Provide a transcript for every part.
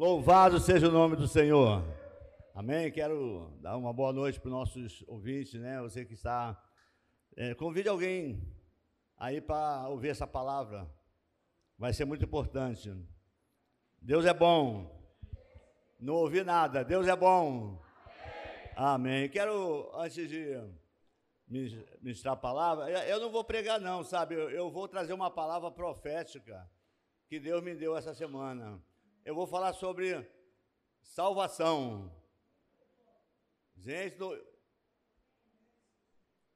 Louvado seja o nome do Senhor. Amém? Quero dar uma boa noite para os nossos ouvintes, né? Você que está. É, convide alguém aí para ouvir essa palavra. Vai ser muito importante. Deus é bom. Não ouvi nada. Deus é bom. Amém. Quero, antes de ministrar a palavra, eu não vou pregar, não, sabe? Eu vou trazer uma palavra profética que Deus me deu essa semana. Eu vou falar sobre salvação. Gente,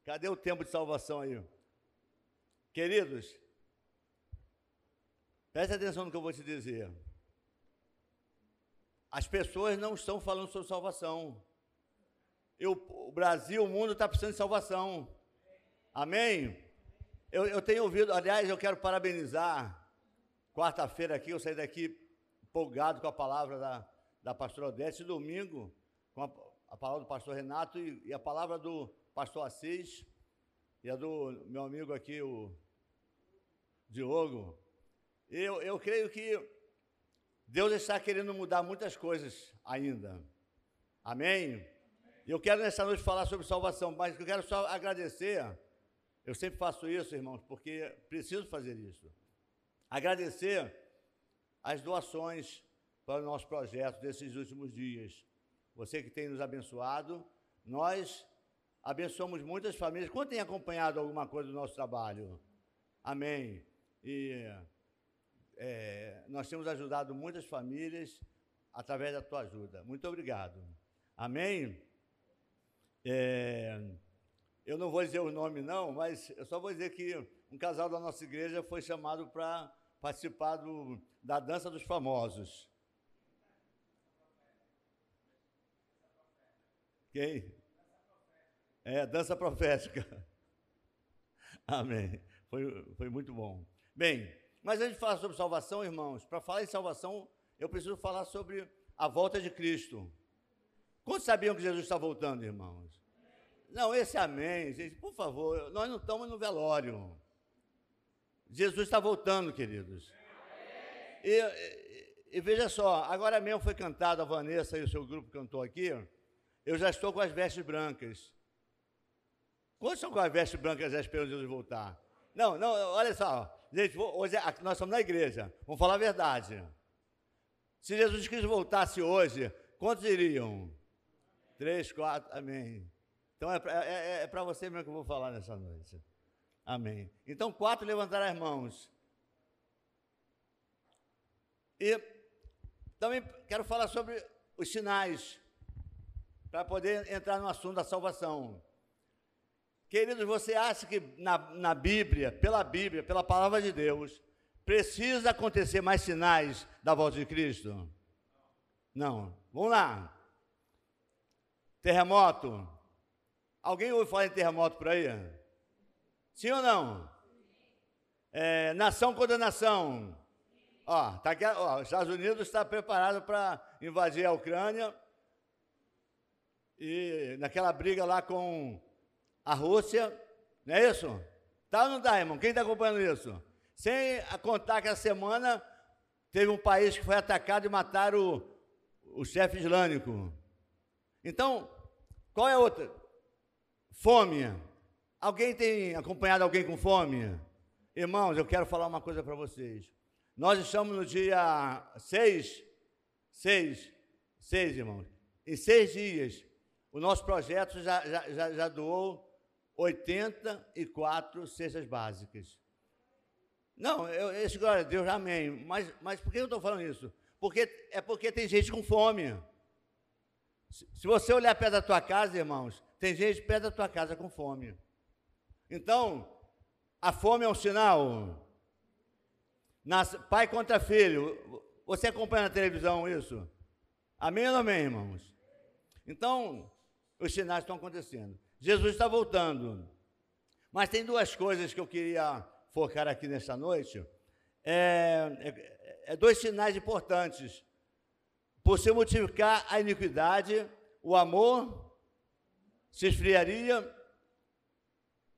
cadê o tempo de salvação aí? Queridos, preste atenção no que eu vou te dizer. As pessoas não estão falando sobre salvação. Eu, o Brasil, o mundo está precisando de salvação. Amém? Eu, eu tenho ouvido, aliás, eu quero parabenizar. Quarta-feira aqui, eu saí daqui empolgado com a palavra da, da pastora Odete. Domingo, com a, a, palavra do pastor Renato e, e, a palavra do pastor Assis e a do meu amigo aqui, o Diogo. Eu, eu creio que Deus está querendo mudar muitas coisas ainda. Amém? Eu quero nessa noite falar sobre salvação, mas eu quero só agradecer. Eu sempre faço isso, irmãos, porque preciso fazer isso. Agradecer as doações para o nosso projeto desses últimos dias. Você que tem nos abençoado, nós abençoamos muitas famílias. Quando tem acompanhado alguma coisa do nosso trabalho? Amém. E é, nós temos ajudado muitas famílias através da tua ajuda. Muito obrigado. Amém? É, eu não vou dizer o nome, não, mas eu só vou dizer que um casal da nossa igreja foi chamado para participar do, da Dança dos Famosos. Quem? É, dança profética. Amém. Foi, foi muito bom. Bem, mas antes de falar sobre salvação, irmãos, para falar em salvação, eu preciso falar sobre a volta de Cristo. Quantos sabiam que Jesus está voltando, irmãos? Não, esse amém, gente, por favor, nós não estamos no velório. Jesus está voltando, queridos. E, e, veja só, agora mesmo foi cantado, a Vanessa e o seu grupo cantou aqui, eu já estou com as vestes brancas. Quantos são com as vestes brancas já esperando Jesus voltar? Não, não, olha só, gente, hoje nós estamos na igreja, vamos falar a verdade. Se Jesus Cristo voltasse hoje, quantos iriam? Três, quatro, amém. Então é, é, é, é para você mesmo que eu vou falar nessa noite. Amém. Então, quatro levantaram as mãos. E também quero falar sobre os sinais, para poder entrar no assunto da salvação. Queridos, você acha que na, na Bíblia, pela Bíblia, pela palavra de Deus, precisa acontecer mais sinais da volta de Cristo? Não. Vamos lá. Terremoto. Alguém ouve falar em terremoto por aí? Sim ou não? É, nação contra nação. Ó, tá aqui, ó, os Estados Unidos está preparado para invadir a Ucrânia. E naquela briga lá com a Rússia, não é isso? Tá ou não tá, irmão? Quem está acompanhando isso? Sem contar que a semana teve um país que foi atacado e mataram o, o chefe islâmico. Então, qual é a outra? Fome. Alguém tem acompanhado alguém com fome? Irmãos, eu quero falar uma coisa para vocês. Nós estamos no dia 6, 6, 6, irmãos. Em seis dias, o nosso projeto já, já, já, já doou 84 cestas básicas. Não, eu, esse glória a Deus, amém. Mas, mas por que eu estou falando isso? Porque, é porque tem gente com fome. Se você olhar perto da tua casa, irmãos, tem gente perto da tua casa com fome. Então, a fome é um sinal. Nas, pai contra filho. Você acompanha na televisão isso? Amém ou não amém, irmãos? Então, os sinais estão acontecendo. Jesus está voltando. Mas tem duas coisas que eu queria focar aqui nesta noite. É, é, é dois sinais importantes por se multiplicar a iniquidade, o amor se esfriaria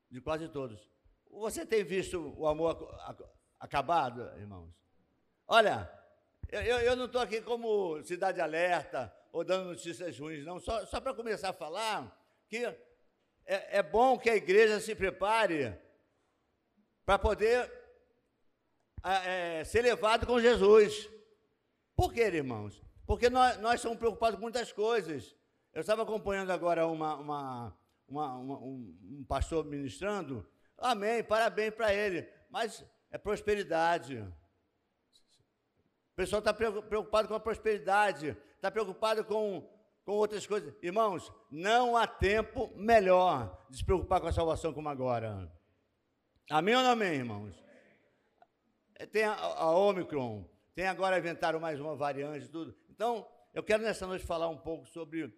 de quase todos. Você tem visto o amor acabado, irmãos? Olha, Eu, eu, não estou aqui como cidade alerta ou dando notícias ruins, não. Só, só para começar a falar que é, é bom que a igreja se prepare para poder é, ser levado com Jesus. Por quê, irmãos? Porque nós, nós somos preocupados com muitas coisas. Eu estava acompanhando agora uma, uma, uma, uma um, um, pastor ministrando. Amém, parabéns para ele. Mas é prosperidade. O pessoal está preocupado com a prosperidade, está preocupado com, com outras coisas. Irmãos, não há tempo melhor de se preocupar com a salvação como agora. Amém ou não amém, irmãos? Tem a, a Omicron, tem agora inventaram mais uma variante e tudo. Então, eu quero nessa noite falar um pouco sobre,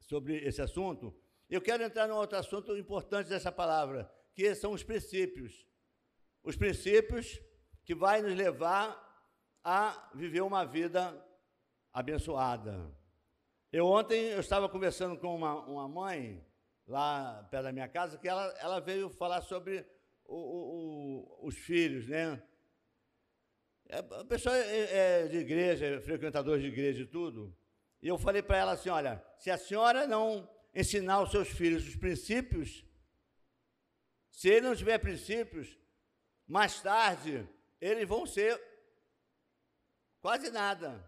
sobre esse assunto. Eu quero entrar num outro assunto importante dessa palavra, que são os princípios. Os princípios que vai nos levar a viver uma vida abençoada. Eu ontem eu estava conversando com uma, uma mãe lá perto da minha casa que ela, ela veio falar sobre o, o, os filhos, né? É, a pessoa é, é de igreja, é frequentador de igreja e tudo. E eu falei para ela assim: olha, se a senhora não ensinar os seus filhos os princípios, se ele não tiver princípios, mais tarde eles vão ser quase nada.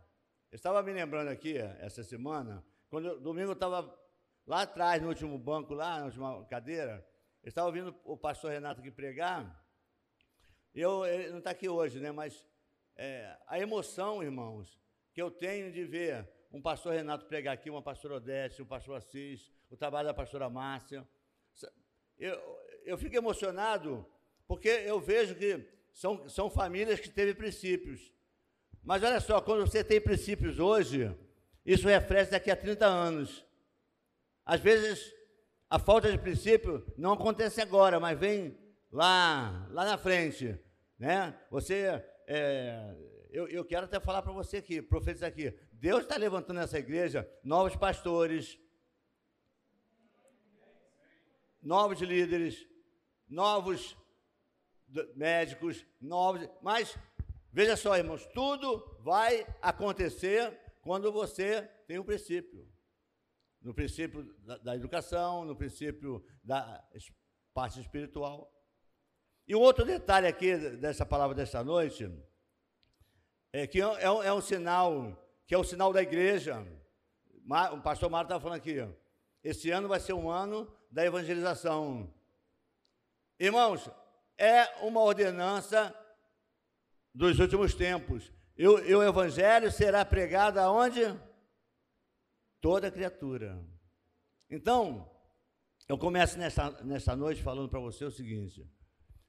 Eu estava me lembrando aqui essa semana, quando eu, domingo eu estava lá atrás, no último banco, lá, na última cadeira, eu estava ouvindo o pastor Renato aqui pregar. Eu, ele não está aqui hoje, né? Mas é, a emoção, irmãos, que eu tenho de ver um pastor Renato pregar aqui, uma pastora Odete, um pastor Assis, o trabalho da pastora Márcia. Eu, eu fico emocionado porque eu vejo que são, são famílias que teve princípios. Mas olha só, quando você tem princípios hoje, isso reflete daqui a 30 anos. Às vezes a falta de princípio não acontece agora, mas vem lá, lá na frente, né? Você, é, eu, eu quero até falar para você aqui, profetas aqui, Deus está levantando nessa igreja novos pastores, novos líderes, novos médicos, novos, mas veja só, irmãos, tudo vai acontecer quando você tem um princípio no princípio da, da educação, no princípio da parte espiritual. E um outro detalhe aqui dessa palavra desta noite é que é, é, é um sinal, que é o sinal da igreja. O pastor Mário estava falando aqui, esse ano vai ser um ano da evangelização. Irmãos, é uma ordenança dos últimos tempos. E o, evangelho será pregado aonde? toda criatura. Então, eu começo nessa, nessa noite falando para você o seguinte: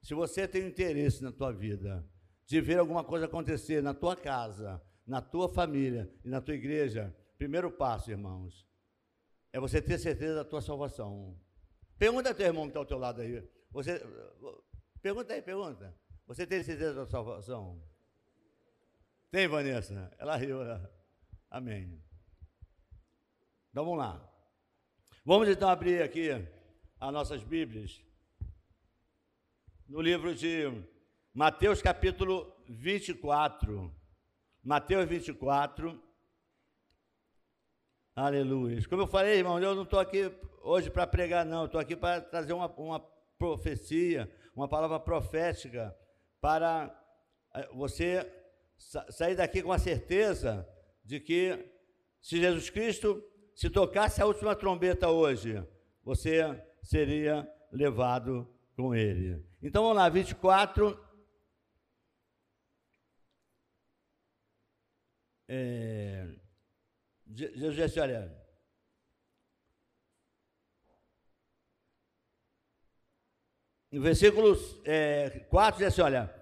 se você tem interesse na tua vida de ver alguma coisa acontecer na tua casa, na tua família e na tua igreja, primeiro passo, irmãos, é você ter certeza da tua salvação. Pergunta teu irmão que está ao teu lado aí. Você, pergunta aí, pergunta. Você tem certeza da salvação? Tem, Vanessa? Ela riu. Ela... Amém. Então vamos lá. Vamos então abrir aqui as nossas Bíblias no livro de Mateus capítulo 24. Mateus 24. Aleluia. Como eu falei, irmão, eu não estou aqui hoje para pregar, não. Estou aqui para trazer uma, uma profecia, uma palavra profética para eh, você sair daqui com a certeza de que se Jesus Cristo se tocasse a última trombeta hoje, você seria levado com ele. Então vamos lá, 24. É, Jesus disse, olha. No versículo é, 4 diz assim: olha,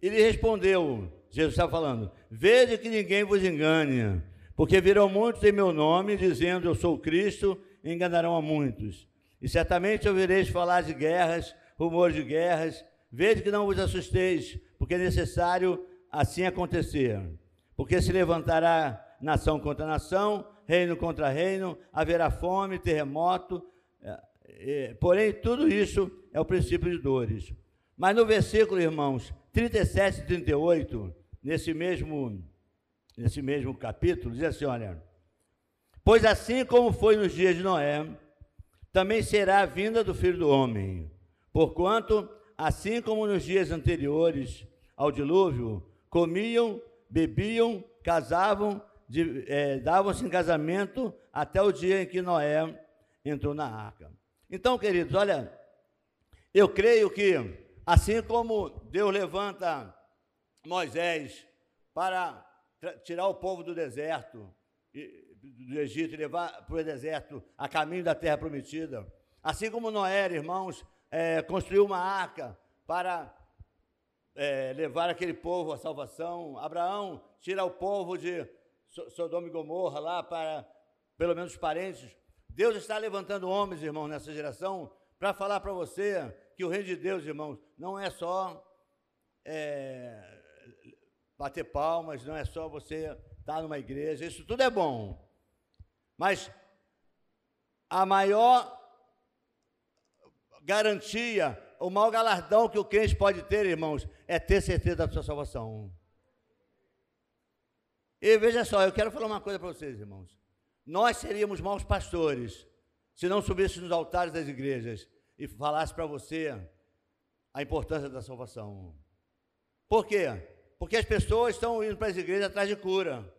ele respondeu, Jesus está falando, veja que ninguém vos engane porque virão muitos em meu nome, dizendo eu sou Cristo, e enganarão a muitos. E certamente ouvireis falar de guerras, rumores de guerras. Vede que não vos assusteis, porque é necessário assim acontecer. Porque se levantará nação contra nação, reino contra reino, haverá fome, terremoto. É, porém, tudo isso é o princípio de dores. Mas no versículo, irmãos, 37 e 38, nesse mesmo nesse mesmo capítulo, diz assim: olha. Pois assim como foi nos dias de Noé, também será a vinda do filho do homem. Porquanto, assim como nos dias anteriores ao dilúvio, comiam, bebiam, casavam, é, davam-se em casamento até o dia em que Noé entrou na arca. Então, queridos, olha, eu creio que assim como Deus levanta Moisés para tirar o povo do deserto, do Egito e levar para o deserto a caminho da terra prometida. Assim como Noé, irmãos, é, construiu uma arca para é, levar aquele povo à salvação. Abraão tira o povo de Sodoma e Gomorra lá para, pelo menos, os parentes. Deus está levantando homens, irmãos, nessa geração, para falar para você que o reino de Deus, irmãos, não é só é, bater palmas, não é só você estar numa igreja, isso tudo é bom. Mas a maior garantia, o maior galardão que o crente pode ter, irmãos, é ter certeza da sua salvação. E veja só, eu quero falar uma coisa para vocês, irmãos. Nós seríamos maus pastores se não subíssemos nos altares das igrejas e falasse para você a importância da salvação. Por quê? Porque as pessoas estão indo para as igrejas atrás de cura.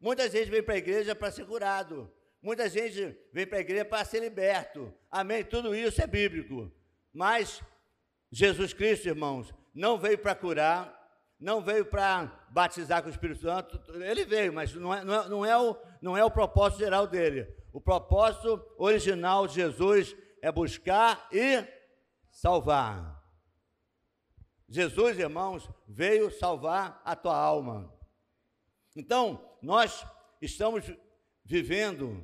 Muita gente vem para a igreja para ser curado. Muita gente vem para a igreja para ser liberto. Amém? Tudo isso é bíblico. Mas Jesus Cristo, irmãos, não veio para curar, não veio para batizar com o Espírito Santo. Ele veio, mas não é, não, é, não, é o, não é o propósito geral dele. O propósito original de Jesus é buscar e salvar. Jesus, irmãos, veio salvar a tua alma. Então, nós estamos vivendo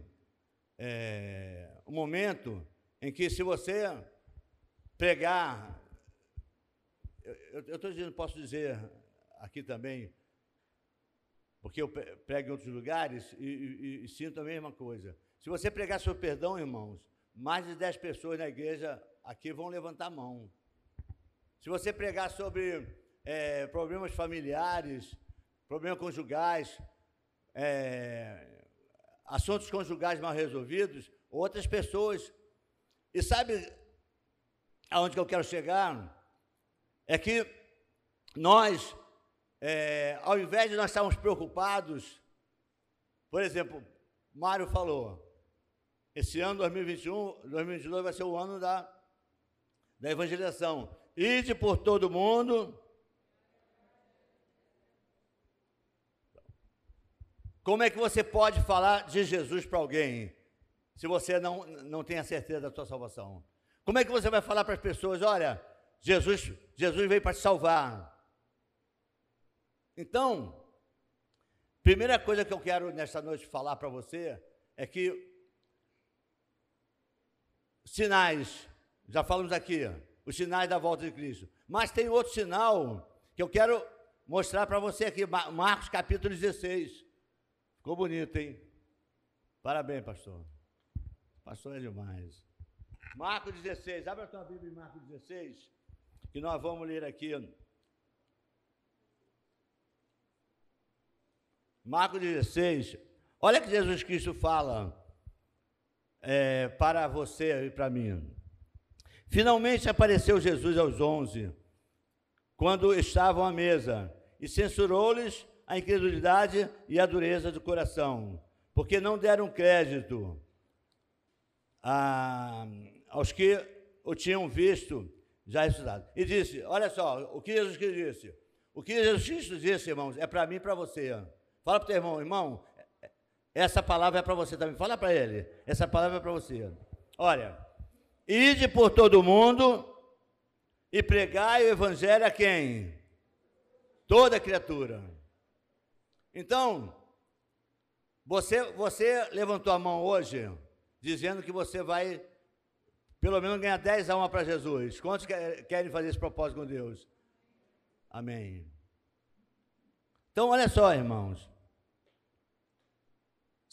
é, um momento em que, se você pregar, eu estou dizendo, posso dizer aqui também, porque eu prego em outros lugares e, e, e, sinto a mesma coisa. Se você pregar sobre perdão, irmãos, mais de 10 pessoas na igreja aqui vão levantar a mão. Se você pregar sobre é, problemas familiares, problemas conjugais, é, assuntos conjugais mal resolvidos, outras pessoas. E sabe aonde que eu quero chegar? É que nós, é, ao invés de nós estarmos preocupados, por exemplo, Mário falou, esse ano 2021, 2022 vai ser o ano da, da evangelização. Ide por todo mundo Como é que você pode falar de Jesus para alguém se você não, não tem a certeza da sua salvação? Como é que você vai falar para as pessoas, olha, Jesus, Jesus veio para te salvar? Então, primeira coisa que eu quero nesta noite falar para você é que sinais, já falamos aqui, os sinais da volta de Cristo. Mas tem outro sinal que eu quero mostrar para você aqui, Marcos capítulo 16. Ficou bonito, hein? Parabéns, pastor. Pastor é demais. Marcos 16, abre a tua Bíblia em Marcos 16, que nós vamos ler aqui. Marcos 16, olha que Jesus Cristo fala é, para você e para mim. Finalmente apareceu Jesus aos onze, quando estavam à mesa, e censurou-lhes a incredulidade e a dureza do coração, porque não deram crédito a, aos que o tinham visto já estudado. E disse: Olha só, o que Jesus Cristo disse? O que Jesus Cristo disse, irmãos, é para mim e para você. Fala para o teu irmão, irmão, essa palavra é para você também. Fala para ele, essa palavra é para você. Olha, ide por todo mundo e pregai o evangelho a quem? Toda criatura. Então, você, você levantou a mão hoje dizendo que você vai pelo menos ganhar 10 almas para Jesus. Quantos querem fazer esse propósito com Deus? Amém. Então, olha só, irmãos.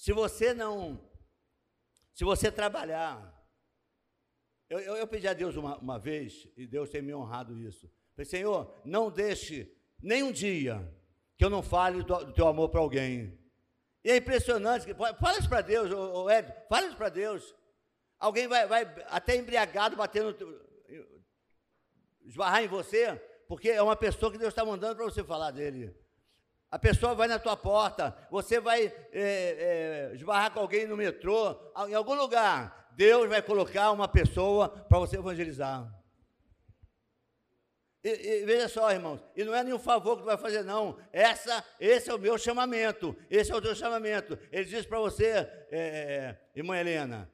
Se você não, se você trabalhar, eu, eu, eu pedi a Deus uma, uma vez, e Deus tem me honrado isso. Falei, Senhor, não deixe nem um dia que eu não fale do, do teu amor para alguém. E é impressionante, que, fala isso para Deus, ô, ô Ed, fala isso para Deus. Alguém vai, vai até embriagado batendo, esbarrar em você, porque é uma pessoa que Deus está mandando para você falar dele. A pessoa vai na tua porta, você vai é, é, esbarrar com alguém no metrô, em algum lugar. Deus vai colocar uma pessoa para você evangelizar. E, e, veja só, irmãos, e não é nenhum favor que tu vai fazer, não. Essa, esse é o meu chamamento. Esse é o teu chamamento. Ele diz para você, é, é, irmã Helena,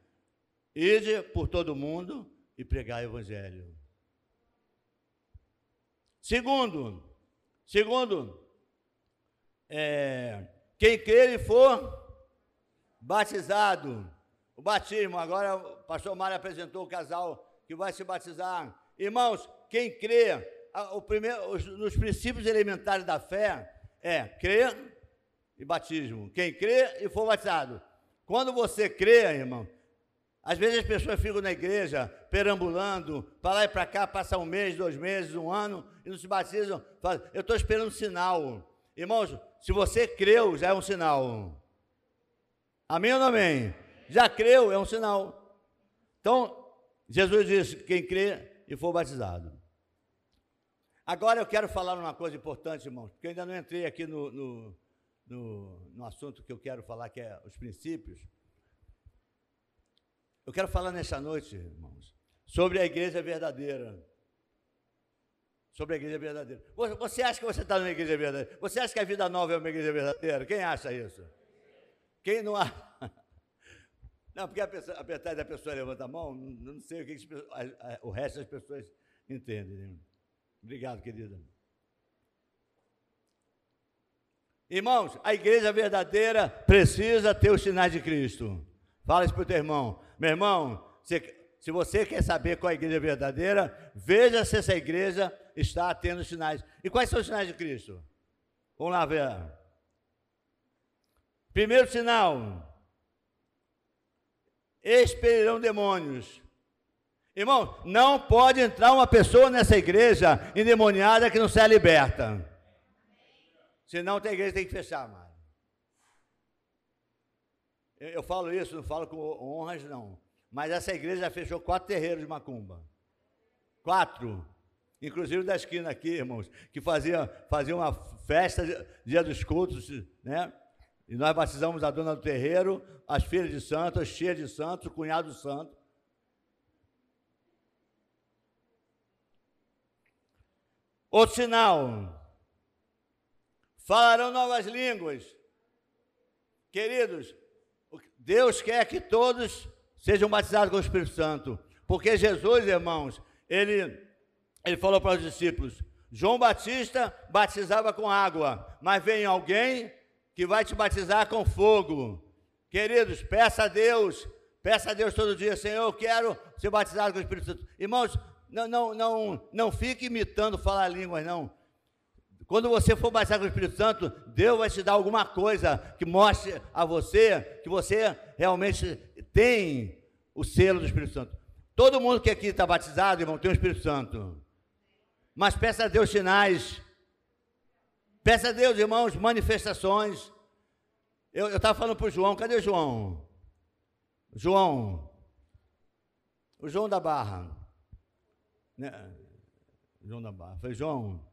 ide por todo mundo e pregar o evangelho. Segundo, segundo, é, quem crer e for batizado, o batismo, agora o pastor Mário apresentou o casal que vai se batizar. Irmãos, quem crê, o primeiro, os, nos princípios elementares da fé é crer e batismo. Quem crê e for batizado. Quando você crê, irmão, às vezes as pessoas ficam na igreja perambulando, para lá e para cá, passa um mês, dois meses, um ano, e não se batizam. Falam, eu estou esperando um sinal. Irmãos, se você creu, já é um sinal. Amém ou não amém? Já creu, é um sinal. Então, Jesus disse: quem crê e for batizado. Agora eu quero falar uma coisa importante, irmãos, porque eu ainda não entrei aqui no, no, no, no assunto que eu quero falar, que é os princípios. Eu quero falar nessa noite, irmãos, sobre a igreja verdadeira. Sobre a igreja verdadeira. Você acha que você está numa igreja verdadeira? Você acha que a vida nova é uma igreja verdadeira? Quem acha isso? Quem não acha? Não, porque apesar da pessoa levanta a mão, não sei o que, que o resto das pessoas entendem. Né? Obrigado, querida. Irmãos, a igreja verdadeira precisa ter os sinais de Cristo. Fala isso para o teu irmão. Meu irmão, se, se você quer saber qual é a igreja verdadeira, veja se essa igreja está tendo sinais. E quais são os sinais de Cristo? Vamos lá ver. Primeiro sinal: expelirão demônios. Irmão, não pode entrar uma pessoa nessa igreja endemoniada que não seja liberta. Senão a igreja tem que fechar, amado. Eu, eu falo isso, não falo com honras, não. Mas essa igreja fechou quatro terreiros de macumba. Quatro. Inclusive da esquina aqui, irmãos, que fazia, fazia uma festa dia dos cultos, né? E nós batizamos a dona do terreiro, as filhas de santo, as tias de santo, o cunhado santo. Outro sinal. Falarão novas línguas. Queridos, Deus quer que todos sejam batizados com o Espírito Santo. Porque Jesus, irmãos, ele, ele falou para os discípulos: João Batista batizava com água, mas vem alguém que vai te batizar com fogo. Queridos, peça a Deus, peça a Deus todo dia, Senhor, eu quero ser batizado com o Espírito Santo. Irmãos, não, não, não, não fique imitando falar línguas, não. Quando você for batizado com o Espírito Santo, Deus vai te dar alguma coisa que mostre a você que você realmente tem o selo do Espírito Santo. Todo mundo que aqui está batizado, irmão, tem o Espírito Santo. Mas peça a Deus sinais. Peça a Deus, irmãos, manifestações. Eu estava falando para o João, cadê o João? João. O João da Barra. Né? João da Barra. Falei, João,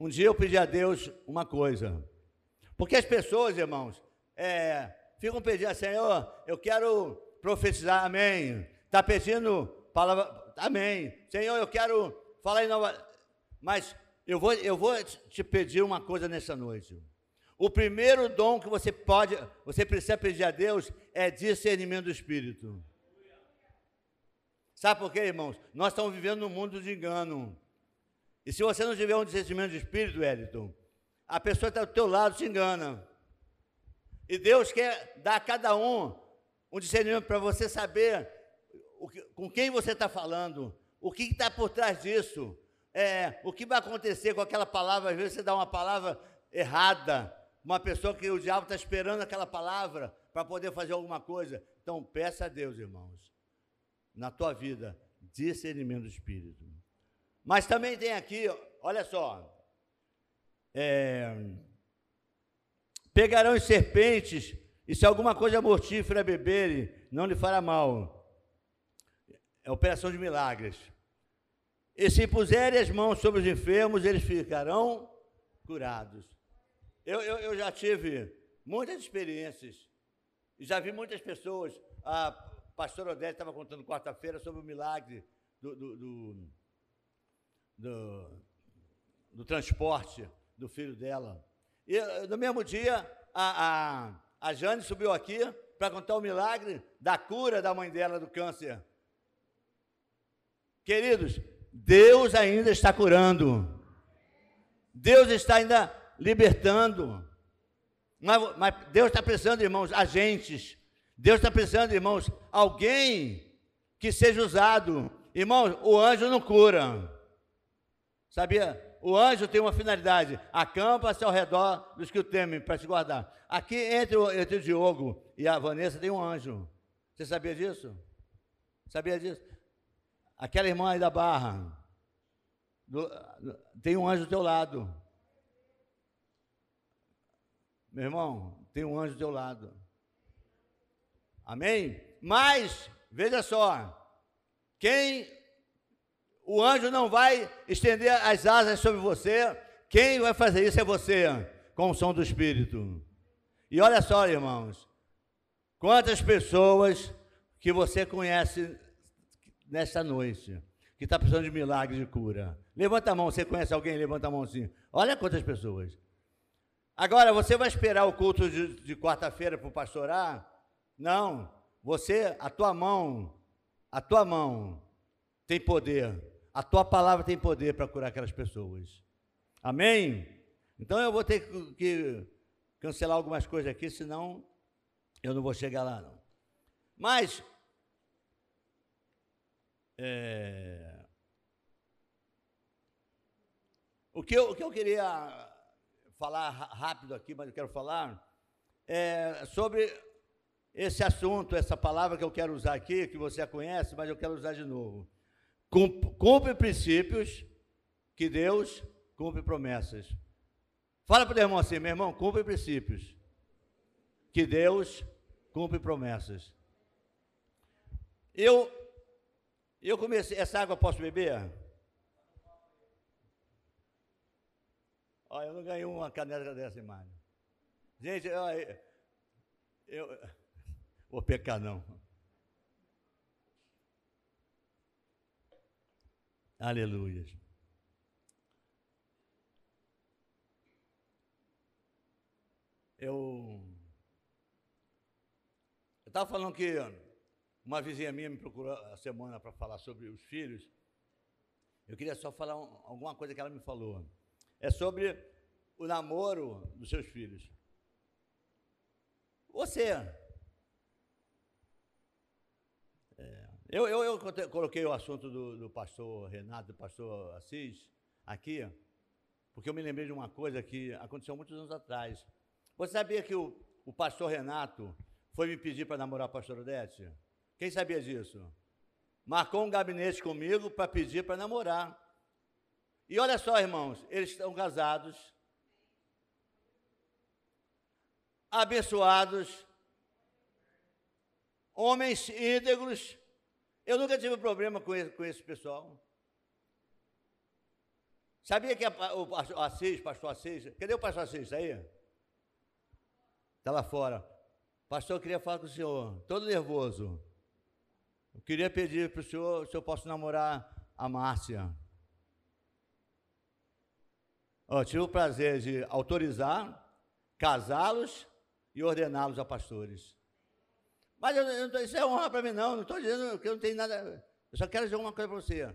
um dia eu pedi a Deus uma coisa. Porque as pessoas, irmãos, é, ficam pedindo, Senhor, eu quero profetizar, amém. Está pedindo palavra, amém. Senhor, eu quero falar em nova. Mas eu vou, eu vou te pedir uma coisa nessa noite. O primeiro dom que você pode, você precisa pedir a Deus é discernimento do Espírito. Sabe por quê, irmãos? Nós estamos vivendo num mundo de engano. E se você não tiver um discernimento de espírito, Wellington, a pessoa está do teu lado se engana. E Deus quer dar a cada um um discernimento para você saber que, com quem você está falando, o que está por trás disso, é, o que vai acontecer com aquela palavra. Às vezes você dá uma palavra errada, uma pessoa que o diabo está esperando aquela palavra para poder fazer alguma coisa. Então peça a Deus, irmãos, na tua vida discernimento do Espírito. Mas também tem aqui, olha só, É, pegarão as serpentes, e se alguma coisa mortífera beberem, não lhe fará mal. É operação de milagres. E se puserem as mãos sobre os enfermos, eles ficarão curados. Eu, eu, eu já tive muitas experiências, já vi muitas pessoas. A pastora Odete estava contando quarta-feira sobre o milagre do, do, do, do, do transporte do filho dela. E no mesmo dia, a, a, a Jane subiu aqui para contar o milagre da cura da mãe dela do câncer. Queridos, Deus ainda está curando. Deus está ainda libertando. Mas, mas Deus está precisando, irmãos, agentes. Deus está precisando, irmãos, alguém que seja usado. Irmãos, o anjo não cura. Sabia? O anjo tem uma finalidade: acampa-se ao redor dos que o temem para se guardar. Aqui entre o, entre o Diogo e a Vanessa tem um anjo. Você sabia disso? Sabia disso? Aquela irmã aí da Barra, do, tem um anjo do teu lado. Meu irmão, tem um anjo do teu lado. Amém? Mas, veja só, quem o anjo não vai estender as asas sobre você, quem vai fazer isso é você, com o som do Espírito. E olha só, irmãos, quantas pessoas que você conhece nesta noite, que está precisando de milagre de cura. Levanta a mão, você conhece alguém? Levanta a mão assim. Olha quantas pessoas. Agora, você vai esperar o culto de, de quarta-feira para o pastorar? Não. Você, a tua mão, a tua mão tem poder a tua palavra tem poder para curar aquelas pessoas. Amém? Então eu vou ter que cancelar algumas coisas aqui, senão eu não vou chegar lá, não. Mas, é, o, que eu, o que eu queria falar rápido aqui, mas eu quero falar, é sobre esse assunto, essa palavra que eu quero usar aqui, que você já conhece, mas eu quero usar de novo cumpre princípios que Deus cumpre promessas. Fala para o irmão assim, meu irmão, cumpre princípios que Deus cumpre promessas. Eu eu comecei, essa água posso beber? Olha, eu não ganhei uma caneta dessa imagem. Gente, eu, eu vou pecar não. Aleluia. Eu estava falando que uma vizinha minha me procurou a semana para falar sobre os filhos. Eu queria só falar um, alguma coisa que ela me falou. É sobre o namoro dos seus filhos. Você Eu, eu, eu coloquei o assunto do, do, pastor Renato, do pastor Assis, aqui, porque eu me lembrei de uma coisa que aconteceu muitos anos atrás. Você sabia que o, o pastor Renato foi me pedir para namorar a pastora Odete? Quem sabia disso? Marcou um gabinete comigo para pedir para namorar. E olha só, irmãos, eles estão casados, abençoados, homens íntegros, eu nunca tive problema com esse, com esse pessoal. Sabia que a, o, Assis, pastor Assis, cadê o pastor Assis? Está aí? Está lá fora. Pastor, eu queria falar com o senhor, todo nervoso. Eu queria pedir para o senhor se eu posso namorar a Márcia. Eu tive o prazer de autorizar, casá-los e ordená-los a pastores. Mas eu, eu, isso é honra para mim, não. Não estou dizendo que eu não tenho nada. Eu só quero dizer uma coisa para você.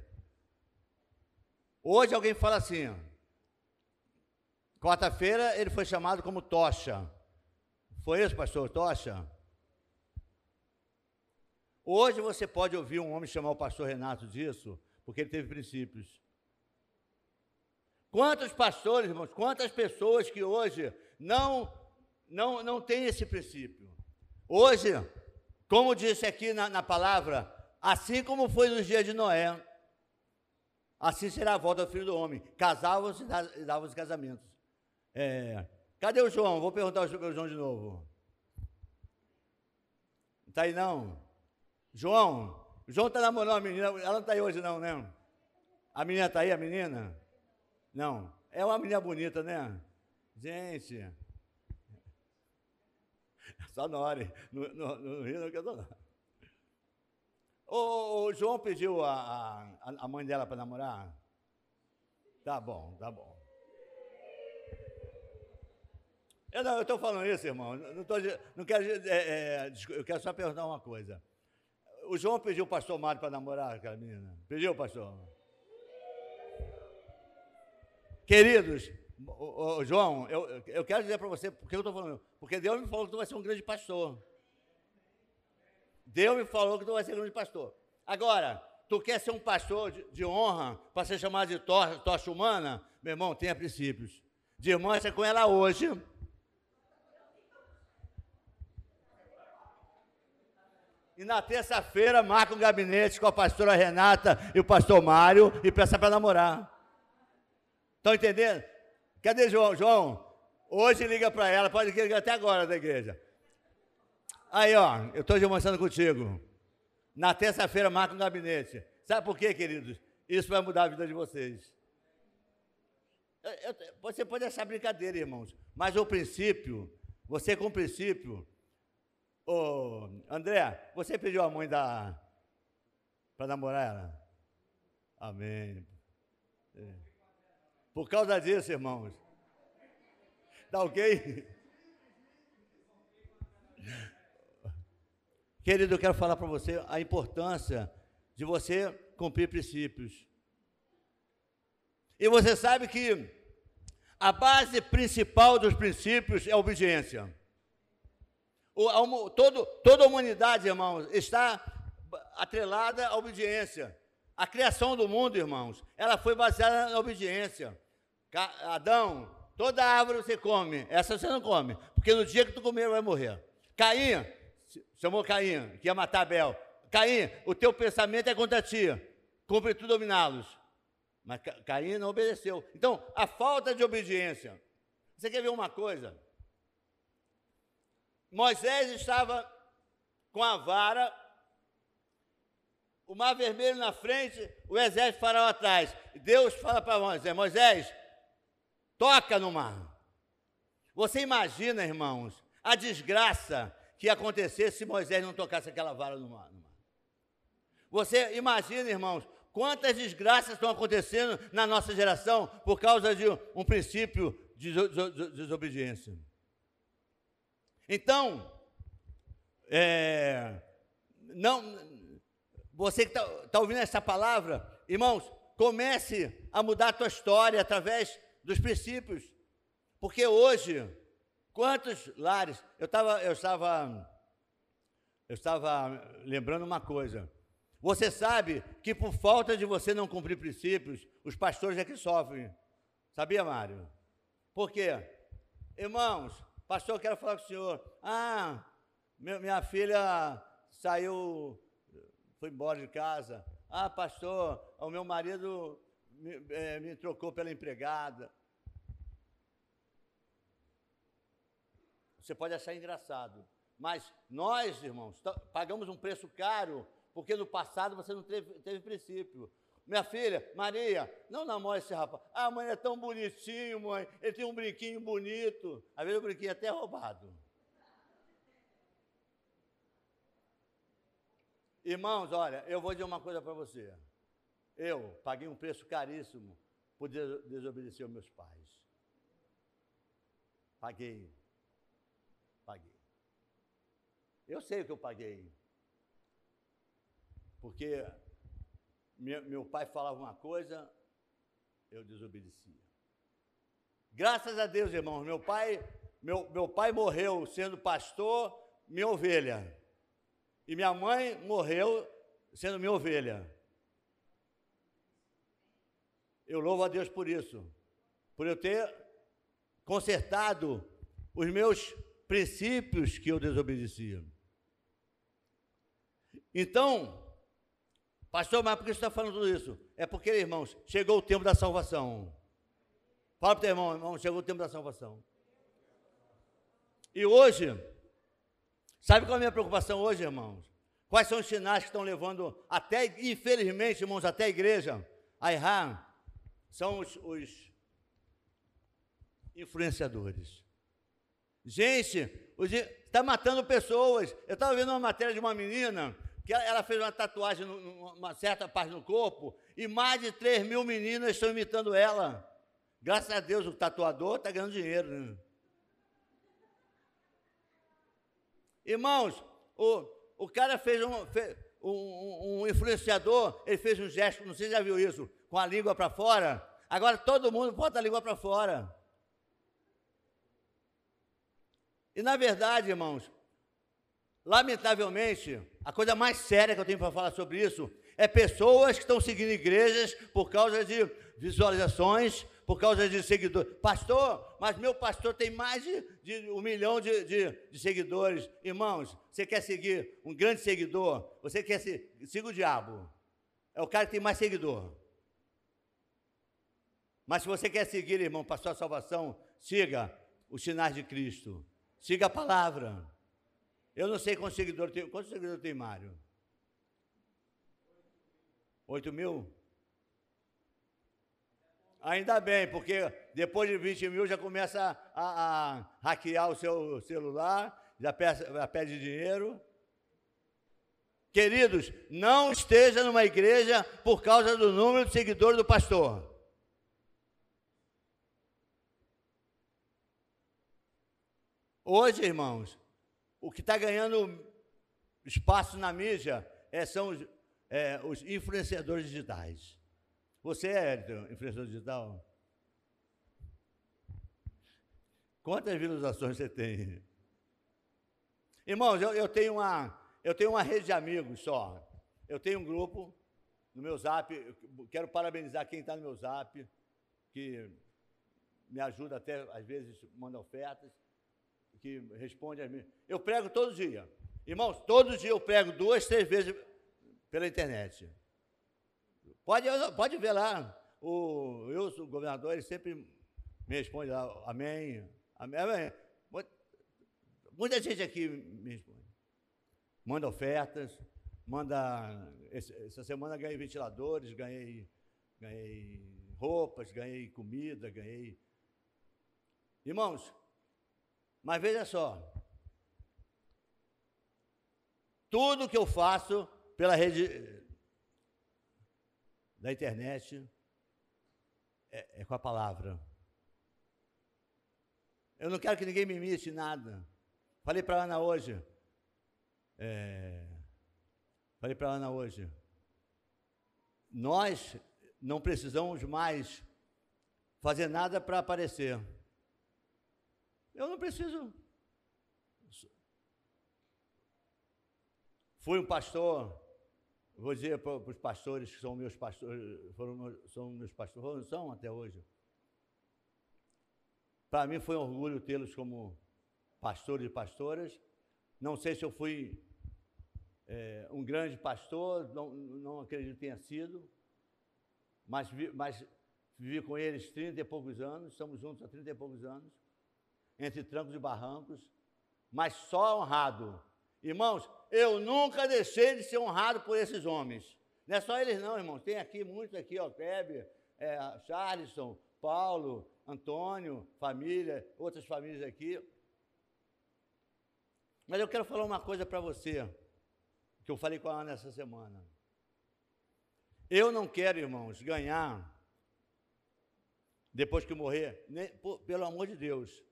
Hoje alguém fala assim. Quarta-feira ele foi chamado como Tocha. Foi isso, pastor? Tocha? Hoje você pode ouvir um homem chamar o pastor Renato disso, porque ele teve princípios. Quantos pastores, irmãos, quantas pessoas que hoje não não não têm esse princípio? Hoje como disse aqui na, na palavra, assim como foi nos dias de Noé, assim será a volta do filho do homem. Casavam-se e davam os casamentos. É, cadê o João? Vou perguntar ao João de novo. Está aí não? João, João está namorando a menina, ela não está aí hoje não, né? A menina está aí, a menina? Não. É uma menina bonita, né? Gente. Só Nore. No, no, no Rio não quer não. O, o João pediu a, a, a mãe dela para namorar? Tá bom, tá bom. Eu estou falando isso, irmão. Não, tô, não quero. É, é, eu quero só perguntar uma coisa. O João pediu o pastor Mário para namorar aquela menina? Pediu, pastor? Queridos, o, o, João, eu, eu quero dizer para você, porque eu estou falando, porque Deus me falou que tu vai ser um grande pastor. Deus me falou que tu vai ser um grande pastor. Agora, tu quer ser um pastor de, de honra para ser chamado de tocha, tocha humana? Meu irmão, tenha princípios. De irmã, você com ela hoje. E na terça-feira marca um gabinete com a pastora Renata e o pastor Mário e peça para namorar. Estão entendendo? Cadê João? João, hoje liga para ela, pode ligar até agora da igreja. Aí, ó, eu estou demonstrando contigo. Na terça-feira marca um gabinete. Sabe por quê, queridos? Isso vai mudar a vida de vocês. Eu, eu, você pode achar brincadeira, irmãos, mas o princípio, você com o princípio. Ô, André, você pediu a mãe da. para namorar ela? Amém. É. Por causa disso, irmãos. Tá ok? Querido, eu quero falar para você a importância de você cumprir princípios. E você sabe que a base principal dos princípios é a obediência. Todo, toda a humanidade, irmãos, está atrelada à obediência. A criação do mundo, irmãos, ela foi baseada na obediência. Adão, toda árvore você come, essa você não come, porque no dia que tu comer vai morrer. Caim, chamou Caim, que ia matar Abel. Caim, o teu pensamento é contra ti, cumpre tu dominá-los. Mas Caim não obedeceu. Então, a falta de obediência. Você quer ver uma coisa? Moisés estava com a vara, o mar vermelho na frente, o exército faraó atrás. Deus fala para Moisés: Moisés, toca no mar. Você imagina, irmãos, a desgraça que ia acontecer se Moisés não tocasse aquela vara no mar. Você imagina, irmãos, quantas desgraças estão acontecendo na nossa geração por causa de um princípio de desobediência. Então, é, não, você que está tá ouvindo essa palavra, irmãos, comece a mudar a tua história através dos princípios. Porque hoje, quantos lares. Eu, tava, eu estava. Eu estava lembrando uma coisa. Você sabe que por falta de você não cumprir princípios, os pastores é que sofrem. Sabia, Mário? Por quê? Irmãos, pastor, eu quero falar com o senhor. Ah, minha filha saiu, foi embora de casa. Ah, pastor, o meu marido me, é, me trocou pela empregada. Você pode achar engraçado, mas nós, irmãos, pagamos um preço caro, porque no passado você não teve, teve princípio. Minha filha, Maria, não namore esse rapaz. Ah, mãe, é tão bonitinho, mãe. Ele tem um brinquinho bonito. Às vezes o brinquinho é até roubado. Irmãos, olha, eu vou dizer uma coisa para você. Eu paguei um preço caríssimo por desobedecer aos meus pais. Paguei. Paguei. Eu sei o que eu paguei. Porque meu pai falava uma coisa, eu desobedecia. Graças a Deus, irmãos, meu pai, meu, meu pai morreu sendo pastor, minha ovelha. E minha mãe morreu sendo minha ovelha. Eu louvo a Deus por isso, por eu ter consertado os meus princípios que eu desobedecia. Então, pastor, mas por que você está falando tudo isso? É porque, irmãos, chegou o tempo da salvação. Fala para o teu irmão, irmão, chegou o tempo da salvação. E hoje, sabe qual é a minha preocupação hoje, irmãos? Quais são os sinais que estão levando até, infelizmente, irmãos, até a igreja a errar? São os, os influenciadores. Gente, está matando pessoas. Eu estava vendo uma matéria de uma menina que ela, fez uma tatuagem numa certa parte do corpo e mais de 3 mil meninas estão imitando ela. Graças a Deus o tatuador está ganhando dinheiro. Né? Irmãos, o, o cara fez um, fez um, um, influenciador, ele fez um gesto, não sei se já viu isso, com a língua para fora. Agora todo mundo bota a língua para fora. E na verdade, irmãos, lamentavelmente, a coisa mais séria que eu tenho para falar sobre isso é pessoas que estão seguindo igrejas por causa de visualizações, por causa de seguidores. Pastor, mas meu pastor tem mais de, de um milhão de, de, de, seguidores. Irmãos, você quer seguir um grande seguidor? Você quer seguir? Siga o diabo. É o cara que tem mais seguidor. Mas se você quer seguir, irmão, pastor a salvação, siga os sinais de Cristo. Siga a palavra. Eu não sei quantos seguidores tem. Quantos seguidores tem Mário? Oito mil? Ainda bem, porque depois de 20 mil já começa a, a hackear o seu celular, já pede, já pede dinheiro. Queridos, não esteja numa igreja por causa do número de seguidores do pastor. Hoje, irmãos, o que está ganhando espaço na mídia é, são os, é, os influenciadores digitais. Você é influenciador digital? Quantas visualizações você tem? Irmãos, eu, eu, tenho uma, eu tenho uma rede de amigos só. Eu tenho um grupo no meu zap. Quero parabenizar quem está no meu zap, que me ajuda até, às vezes, manda ofertas que responde a mim. Eu prego todo dia. Irmãos, todo dia eu prego duas, três vezes pela internet. Pode, pode ver lá. O Wilson, o governador, ele sempre me responde lá, amém, amém, amém. Muita gente aqui me responde. Manda ofertas, manda. Essa semana ganhei ventiladores, ganhei, ganhei roupas, ganhei comida, ganhei. Irmãos, mas veja só. Tudo que eu faço pela rede da internet é, é com a palavra. Eu não quero que ninguém me imite nada. Falei para Ana hoje. É, falei para Ana hoje. Nós não precisamos mais fazer nada para aparecer. Eu não preciso. Fui um pastor, vou dizer para os pastores que são meus pastores, foram, são meus pastores, são até hoje. Para mim foi um orgulho tê-los como pastores e pastoras. Não sei se eu fui é, um grande pastor, não, não acredito que tenha sido, mas, mas vivi com eles 30 e poucos anos, estamos juntos há 30 e poucos anos entre trancos e barrancos, mas só honrado. Irmãos, eu nunca deixei de ser honrado por esses homens. Não é só eles não, irmãos. Tem aqui muitos aqui, ó, Kleber, é, Paulo, Antônio, família, outras famílias aqui. Mas eu quero falar uma coisa para você, que eu falei com a Ana essa semana. Eu não quero, irmãos, ganhar, depois que morrer, nem, por, pelo amor de Deus,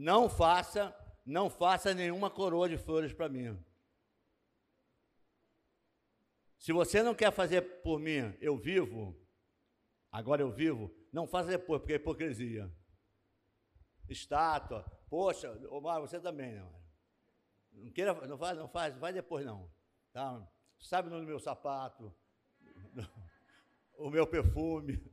não faça, não faça nenhuma coroa de flores para mim. Se você não quer fazer por mim, eu vivo, agora eu vivo, não faça depois, porque é hipocrisia. Estátua, poxa, Omar, você também, né? Não queira, não faz, não faz, vai depois não. Tá? Sabe o nome do meu sapato, o meu perfume.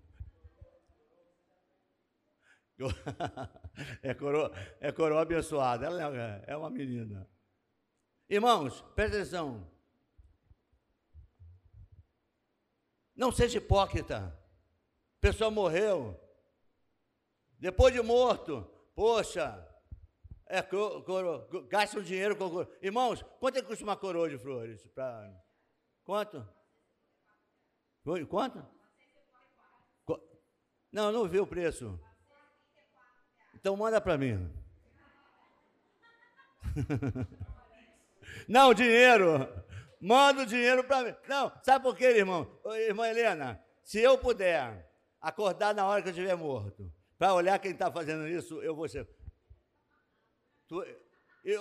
é, coroa, é coroa abençoada, ela é, é uma menina. Irmãos, presta atenção. Não seja hipócrita. A pessoa morreu. Depois de morto, poxa, é, coro, gasta o dinheiro com coroa. Irmãos, quanto é que custa uma coroa de flores? Pra, quanto? Quanto? Não, não vi o preço. Então manda para mim. Não, dinheiro. Manda o dinheiro para mim. Não, sabe por quê, irmão? Irmã Helena, se eu puder acordar na hora que eu estiver morto, para olhar quem está fazendo isso, eu vou ser. Tu...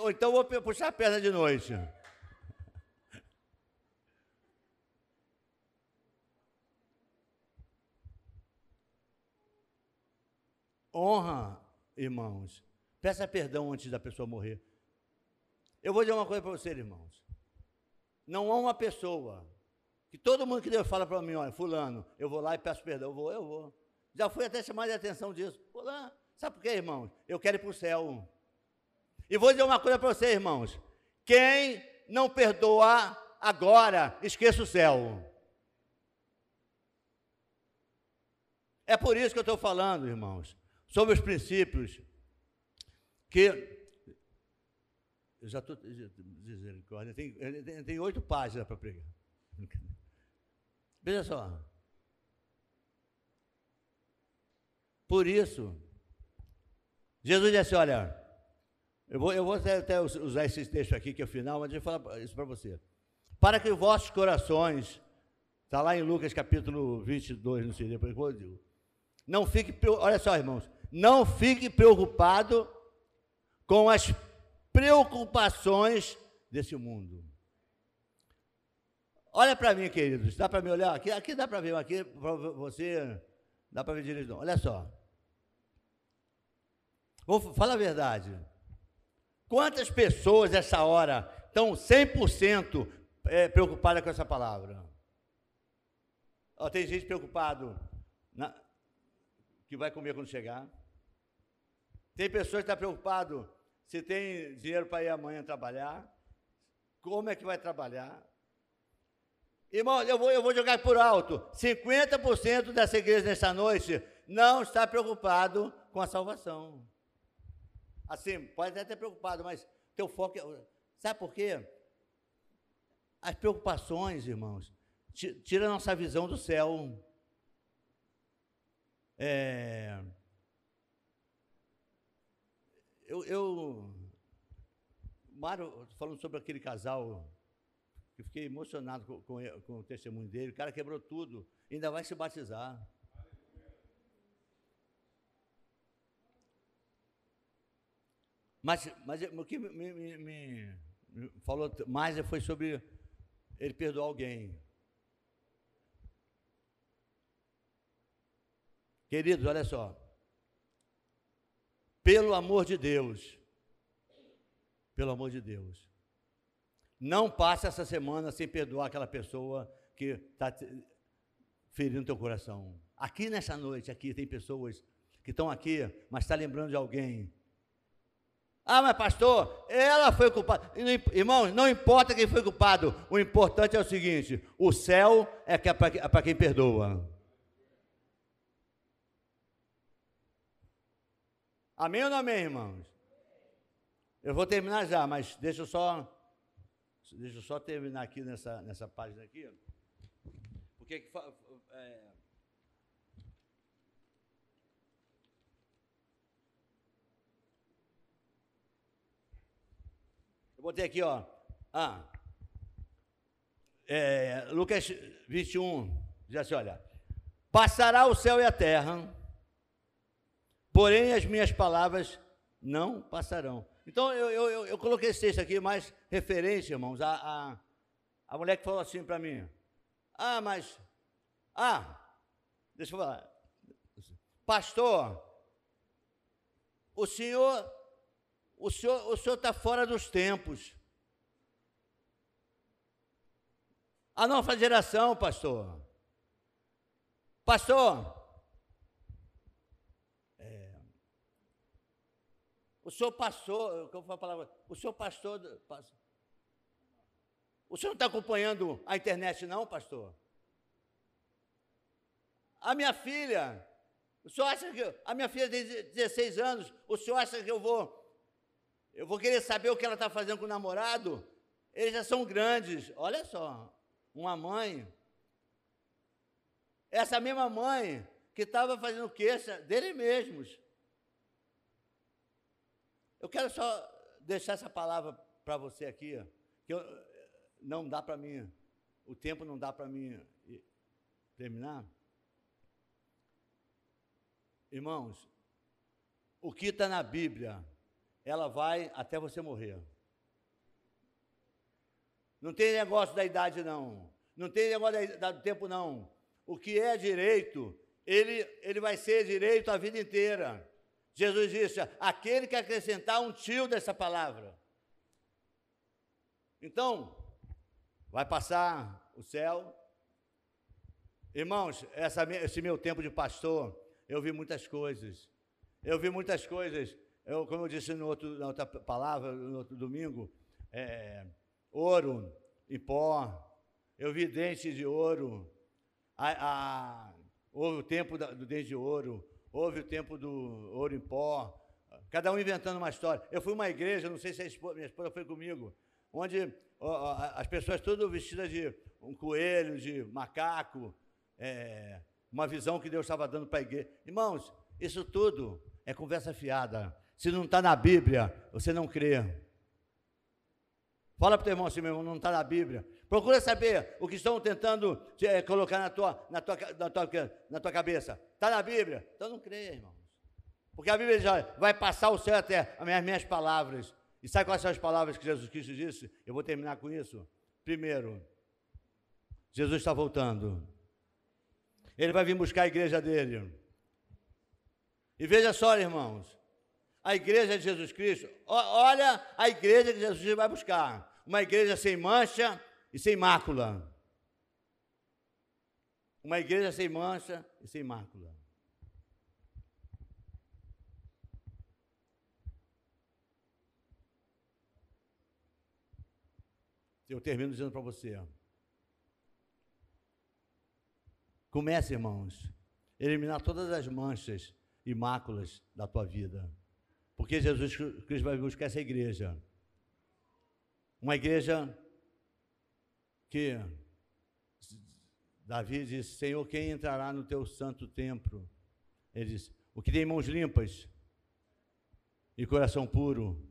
Ou então vou puxar a perna de noite. Honra, irmãos. Peça perdão antes da pessoa morrer. Eu vou dizer uma coisa para vocês, irmãos. Não há uma pessoa que todo mundo que Deus fala para mim, olha, fulano, eu vou lá e peço perdão. Eu vou, eu vou. Já fui até chamar de atenção disso. Vou lá. Sabe por quê, irmãos? Eu quero ir para o céu. E vou dizer uma coisa para vocês, irmãos. Quem não perdoa agora, esqueça o céu. É por isso que eu estou falando, irmãos sobre os princípios que. Eu já estou dizendo, tem, tem, tem oito páginas para pregar. Veja só. Por isso, Jesus disse: Olha, eu vou, eu vou até usar esse texto aqui, que é o final, mas deixa eu falar isso para você. Para que vossos corações, está lá em Lucas capítulo 22, não sei, depois eu digo. Não fique, olha só, irmãos, não fique preocupado com as preocupações desse mundo. Olha para mim, queridos, dá para me olhar? Aqui, aqui dá para ver, aqui para você, dá para ver direito. Olha só. Vou falar a verdade. Quantas pessoas essa hora estão 100% é, preocupadas com essa palavra? Ó, tem gente preocupado na, que vai comer quando chegar. Tem pessoas que estão tá preocupadas se tem dinheiro para ir amanhã trabalhar, como é que vai trabalhar. Irmão, eu vou, eu vou jogar por alto. 50% dessa igreja nessa noite não está preocupado com a salvação. Assim, pode até ter preocupado, mas teu foco é. Sabe por quê? As preocupações, irmãos, tira a nossa visão do céu. É, eu, eu Mário, falando sobre aquele casal, eu fiquei emocionado com, com, com, o testemunho dele. O cara quebrou tudo, ainda vai se batizar. Mas, mas o que me, me, me, falou mais foi sobre ele perdoar alguém. Queridos, olha só. Pelo amor de Deus, pelo amor de Deus, não passe essa semana sem perdoar aquela pessoa que está ferindo teu coração. Aqui nessa noite, aqui tem pessoas que estão aqui, mas está lembrando de alguém. Ah, mas pastor, ela foi culpada. Irmão, não importa quem foi culpado, o importante é o seguinte: o céu é para quem perdoa. Amém ou não amém, irmãos? Eu vou terminar já, mas deixa eu só. Deixa eu só terminar aqui nessa, nessa página aqui. Porque que é, Eu botei aqui, ó. Ah. É, Lucas 21, diz assim: olha. Passará o céu e a terra porém as minhas palavras não passarão. Então eu, eu, eu coloquei esse texto aqui mais referência, irmãos, a, a, a mulher que falou assim para mim: Ah, mas, ah, deixa eu falar, pastor, o senhor, o senhor, o senhor está fora dos tempos. A nova geração, pastor. Pastor, O senhor passou, como foi a palavra? O senhor pastor. O senhor não está acompanhando a internet, não, pastor? A minha filha, o senhor acha que a minha filha tem 16 anos, o senhor acha que eu vou eu vou querer saber o que ela está fazendo com o namorado? Eles já são grandes. Olha só, uma mãe. Essa mesma mãe que estava fazendo queixa dele mesmos. Eu quero só deixar essa palavra para você aqui, que eu, não dá para mim, o tempo não dá para mim terminar. Irmãos, o que está na Bíblia, ela vai até você morrer. Não tem negócio da idade, não. Não tem negócio do tempo, não. O que é direito, ele, ele vai ser direito a vida inteira. Jesus disse: aquele que acrescentar um tio dessa palavra. Então, vai passar o céu. Irmãos, essa, esse meu tempo de pastor, eu vi muitas coisas. Eu vi muitas coisas. Eu, como eu disse no outro, na outra palavra, no outro domingo, é, ouro em pó. Eu vi dentes de ouro. A, a, houve o tempo da, do dente de ouro houve o tempo do ouro em pó, cada um inventando uma história. Eu fui uma igreja, não sei se esposa, minha esposa foi comigo, onde ó, as pessoas todas vestidas de um coelho, de macaco, é, uma visão que Deus estava dando para a igreja. Irmãos, isso tudo é conversa fiada. Se não está na Bíblia, você não crê. Fala para o teu irmão assim, meu irmão, não está na Bíblia. Procura saber o que estão tentando é, colocar na tua, na, tua, na, tua, na tua cabeça. Está na Bíblia? Então não creia, irmãos. Porque a Bíblia já vai passar o céu até as minhas, minhas palavras. E sabe quais são as palavras que Jesus Cristo disse? Eu vou terminar com isso. Primeiro, Jesus está voltando. Ele vai vir buscar a igreja dele. E veja só, irmãos, a igreja de Jesus Cristo, olha a igreja que Jesus vai buscar. Uma igreja sem mancha, e sem mácula. Uma igreja sem mancha e sem mácula. Eu termino dizendo para você. Comece, irmãos, a eliminar todas as manchas e máculas da tua vida. Porque Jesus Cristo vai buscar essa igreja. Uma igreja que Davi disse: Senhor, quem entrará no teu santo templo? Ele disse: O que tem mãos limpas e coração puro.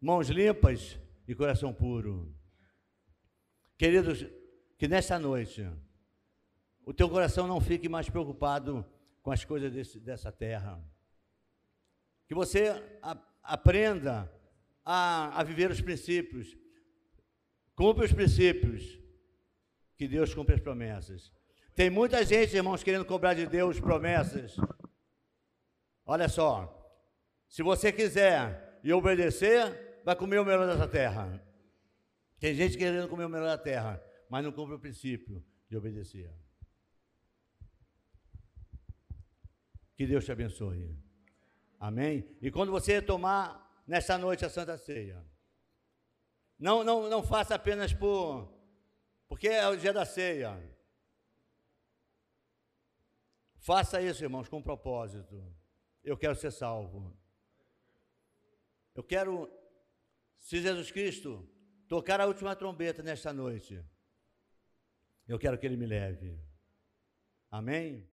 Mãos limpas e coração puro. Queridos, que nesta noite o teu coração não fique mais preocupado com as coisas desse, dessa terra. Que você a, aprenda a, a viver os princípios Cumpre os princípios, que Deus cumpre as promessas. Tem muita gente, irmãos, querendo cobrar de Deus promessas. Olha só, se você quiser e obedecer, vai comer o melhor dessa terra. Tem gente querendo comer o melhor da terra, mas não cumpre o princípio de obedecer. Que Deus te abençoe. Amém? E quando você tomar nesta noite a Santa Ceia, não, não, não faça apenas por. Porque é o dia da ceia. Faça isso, irmãos, com propósito. Eu quero ser salvo. Eu quero, se Jesus Cristo tocar a última trombeta nesta noite, eu quero que Ele me leve. Amém?